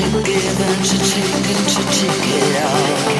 to give and to take and to take it all.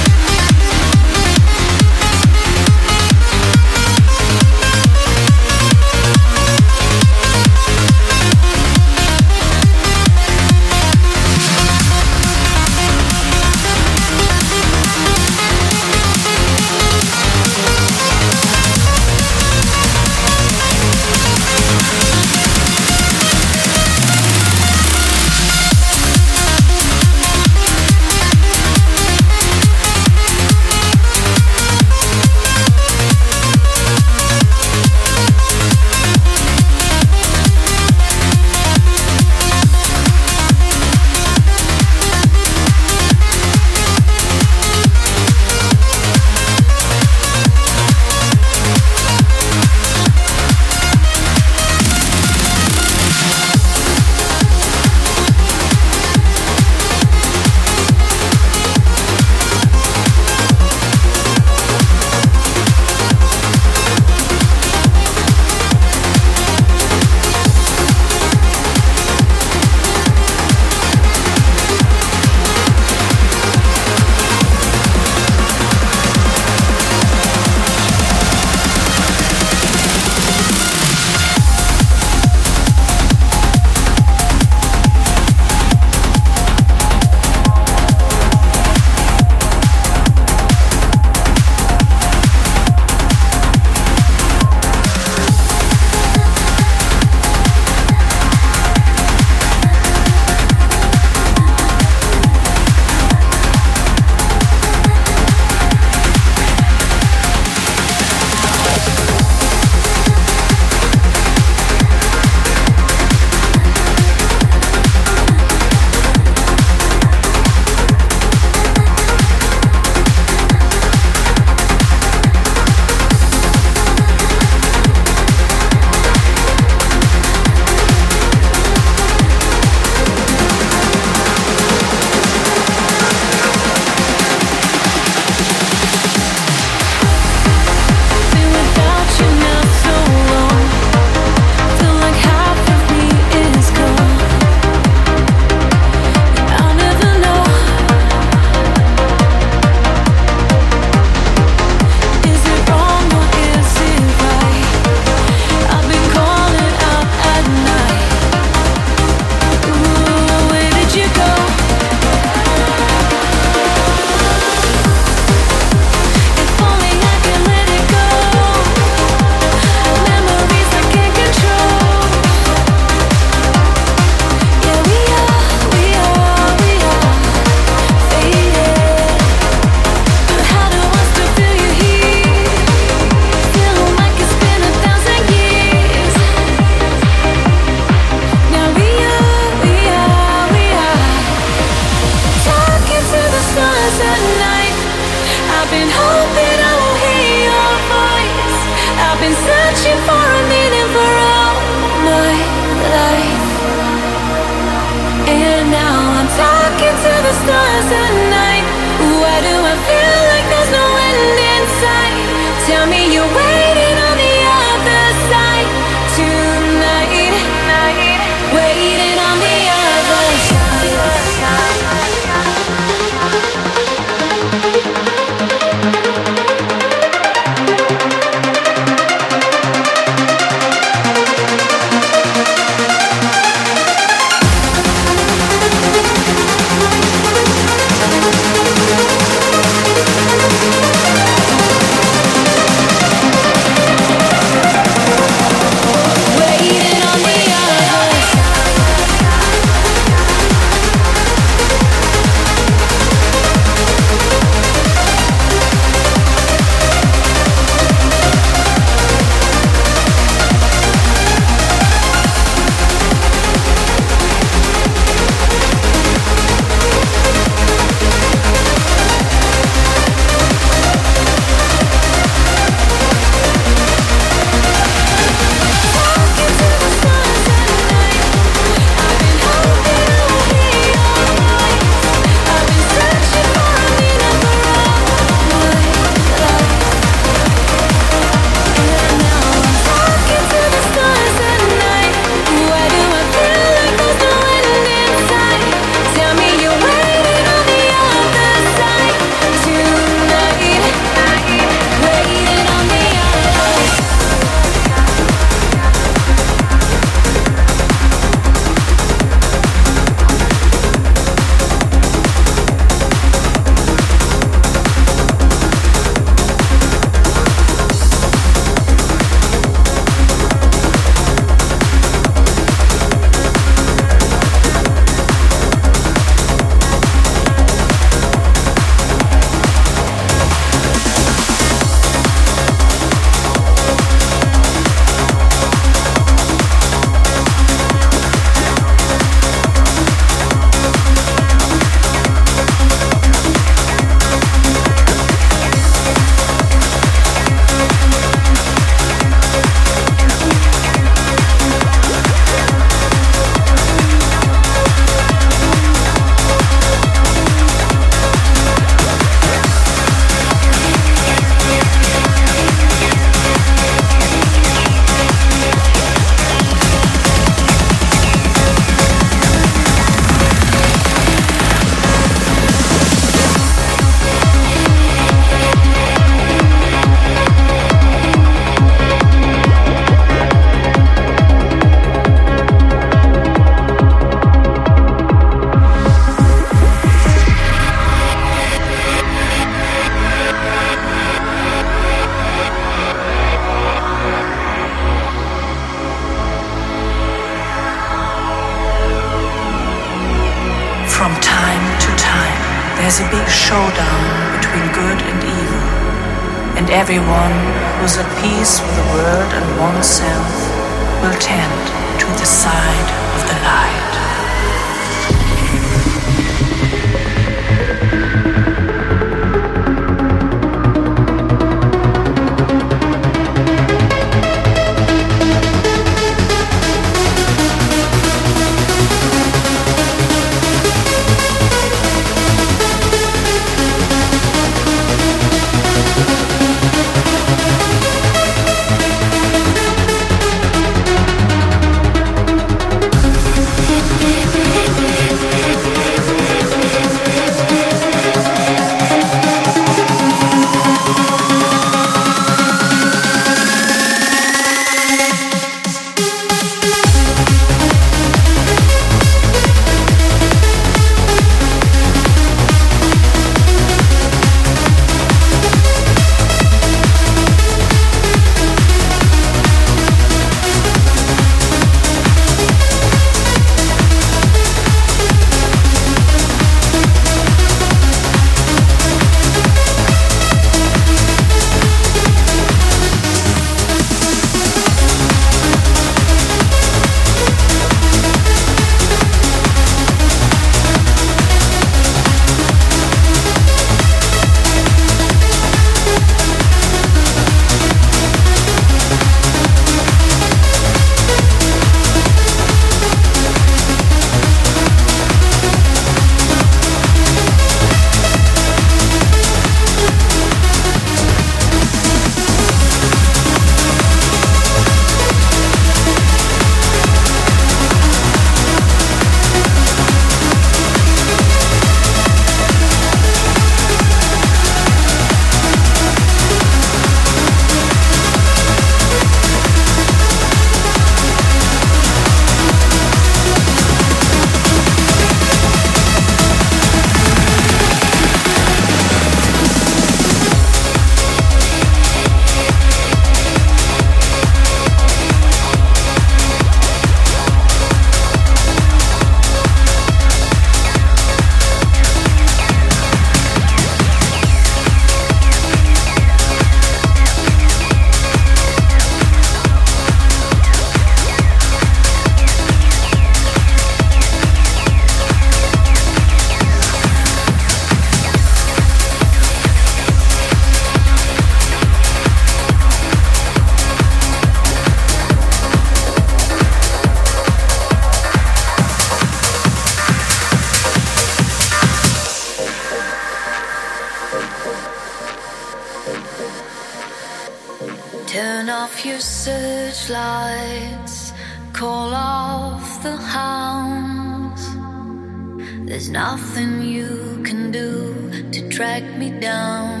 let me down.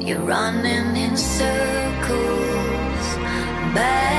You're running in circles. Back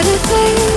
started playing